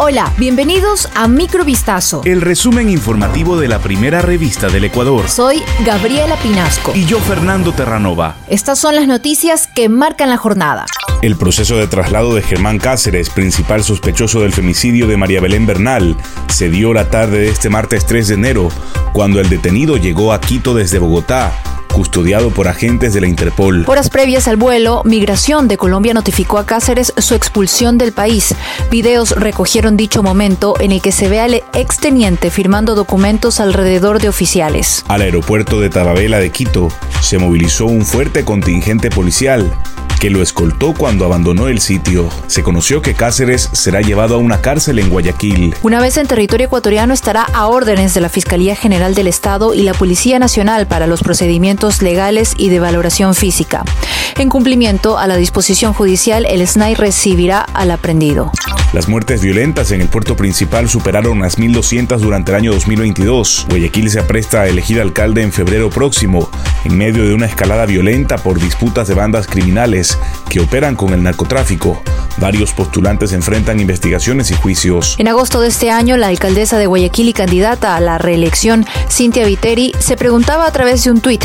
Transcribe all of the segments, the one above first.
Hola, bienvenidos a Microvistazo. El resumen informativo de la primera revista del Ecuador. Soy Gabriela Pinasco. Y yo, Fernando Terranova. Estas son las noticias que marcan la jornada. El proceso de traslado de Germán Cáceres, principal sospechoso del femicidio de María Belén Bernal, se dio la tarde de este martes 3 de enero, cuando el detenido llegó a Quito desde Bogotá custodiado por agentes de la Interpol. Horas previas al vuelo, Migración de Colombia notificó a Cáceres su expulsión del país. Videos recogieron dicho momento en el que se ve al exteniente firmando documentos alrededor de oficiales. Al aeropuerto de Tababela de Quito se movilizó un fuerte contingente policial que lo escoltó cuando abandonó el sitio. Se conoció que Cáceres será llevado a una cárcel en Guayaquil. Una vez en territorio ecuatoriano estará a órdenes de la Fiscalía General del Estado y la Policía Nacional para los procedimientos legales y de valoración física. En cumplimiento a la disposición judicial, el SNAI recibirá al aprendido. Las muertes violentas en el puerto principal superaron las 1.200 durante el año 2022. Guayaquil se apresta a elegir alcalde en febrero próximo, en medio de una escalada violenta por disputas de bandas criminales que operan con el narcotráfico. Varios postulantes enfrentan investigaciones y juicios. En agosto de este año, la alcaldesa de Guayaquil y candidata a la reelección, Cintia Viteri, se preguntaba a través de un tuit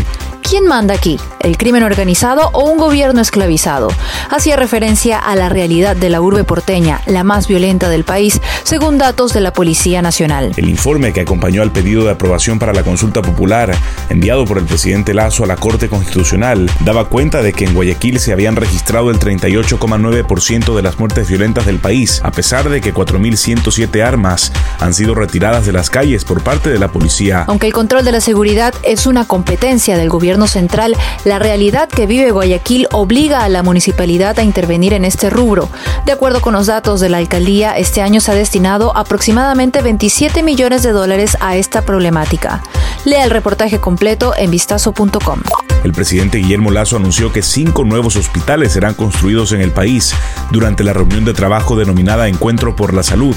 ¿Quién manda aquí? ¿El crimen organizado o un gobierno esclavizado? Hacía referencia a la realidad de la urbe porteña, la más violenta del país, según datos de la Policía Nacional. El informe que acompañó al pedido de aprobación para la consulta popular, enviado por el presidente Lazo a la Corte Constitucional, daba cuenta de que en Guayaquil se habían registrado el 38,9% de las muertes violentas del país, a pesar de que 4.107 armas han sido retiradas de las calles por parte de la policía. Aunque el control de la seguridad es una competencia del gobierno central, la realidad que vive Guayaquil obliga a la municipalidad a intervenir en este rubro. De acuerdo con los datos de la alcaldía, este año se ha destinado aproximadamente 27 millones de dólares a esta problemática. Lea el reportaje completo en vistazo.com. El presidente Guillermo Lazo anunció que cinco nuevos hospitales serán construidos en el país durante la reunión de trabajo denominada Encuentro por la Salud,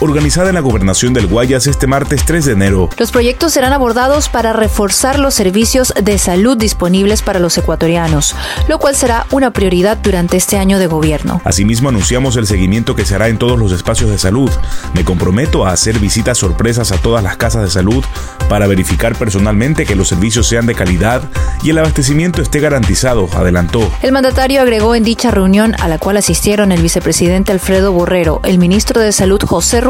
organizada en la gobernación del Guayas este martes 3 de enero. Los proyectos serán abordados para reforzar los servicios de salud disponibles para los ecuatorianos, lo cual será una prioridad durante este año de gobierno. Asimismo, anunciamos el seguimiento que se hará en todos los espacios de salud. Me comprometo a hacer visitas sorpresas a todas las casas de salud para verificar personalmente que los servicios sean de calidad y el abastecimiento esté garantizado, adelantó. El mandatario agregó en dicha reunión a la cual asistieron el vicepresidente Alfredo Borrero, el ministro de Salud José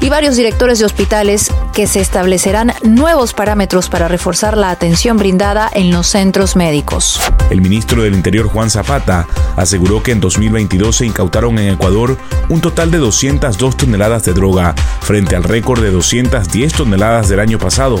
Y varios directores de hospitales que se establecerán nuevos parámetros para reforzar la atención brindada en los centros médicos. El ministro del Interior Juan Zapata aseguró que en 2022 se incautaron en Ecuador un total de 202 toneladas de droga frente al récord de 210 toneladas del año pasado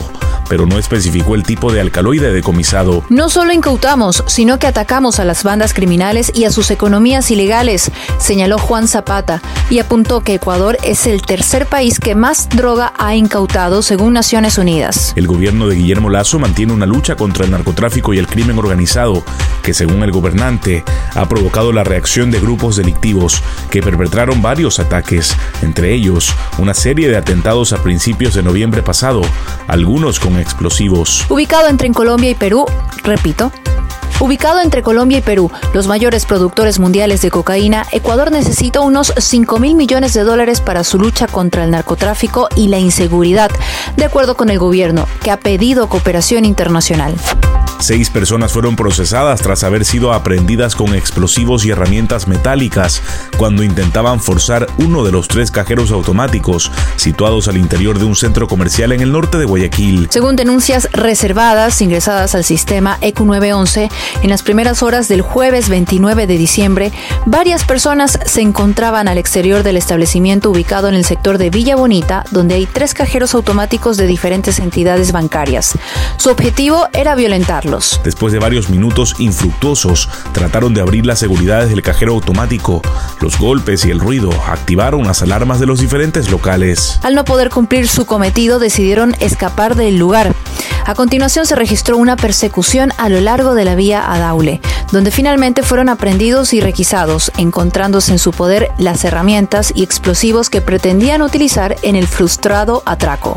pero no especificó el tipo de alcaloide decomisado. No solo incautamos, sino que atacamos a las bandas criminales y a sus economías ilegales, señaló Juan Zapata, y apuntó que Ecuador es el tercer país que más droga ha incautado según Naciones Unidas. El gobierno de Guillermo Lazo mantiene una lucha contra el narcotráfico y el crimen organizado, que según el gobernante ha provocado la reacción de grupos delictivos que perpetraron varios ataques, entre ellos una serie de atentados a principios de noviembre pasado, algunos con explosivos. Ubicado entre Colombia y Perú, repito, Ubicado entre Colombia y Perú, los mayores productores mundiales de cocaína, Ecuador necesita unos 5 mil millones de dólares para su lucha contra el narcotráfico y la inseguridad, de acuerdo con el gobierno, que ha pedido cooperación internacional. Seis personas fueron procesadas tras haber sido aprendidas con explosivos y herramientas metálicas cuando intentaban forzar uno de los tres cajeros automáticos situados al interior de un centro comercial en el norte de Guayaquil. Según denuncias reservadas ingresadas al sistema ECU 911, en las primeras horas del jueves 29 de diciembre, varias personas se encontraban al exterior del establecimiento ubicado en el sector de Villa Bonita, donde hay tres cajeros automáticos de diferentes entidades bancarias. Su objetivo era violentarlo Después de varios minutos infructuosos, trataron de abrir las seguridades del cajero automático. Los golpes y el ruido activaron las alarmas de los diferentes locales. Al no poder cumplir su cometido, decidieron escapar del lugar. A continuación se registró una persecución a lo largo de la vía a Daule, donde finalmente fueron aprendidos y requisados, encontrándose en su poder las herramientas y explosivos que pretendían utilizar en el frustrado atraco.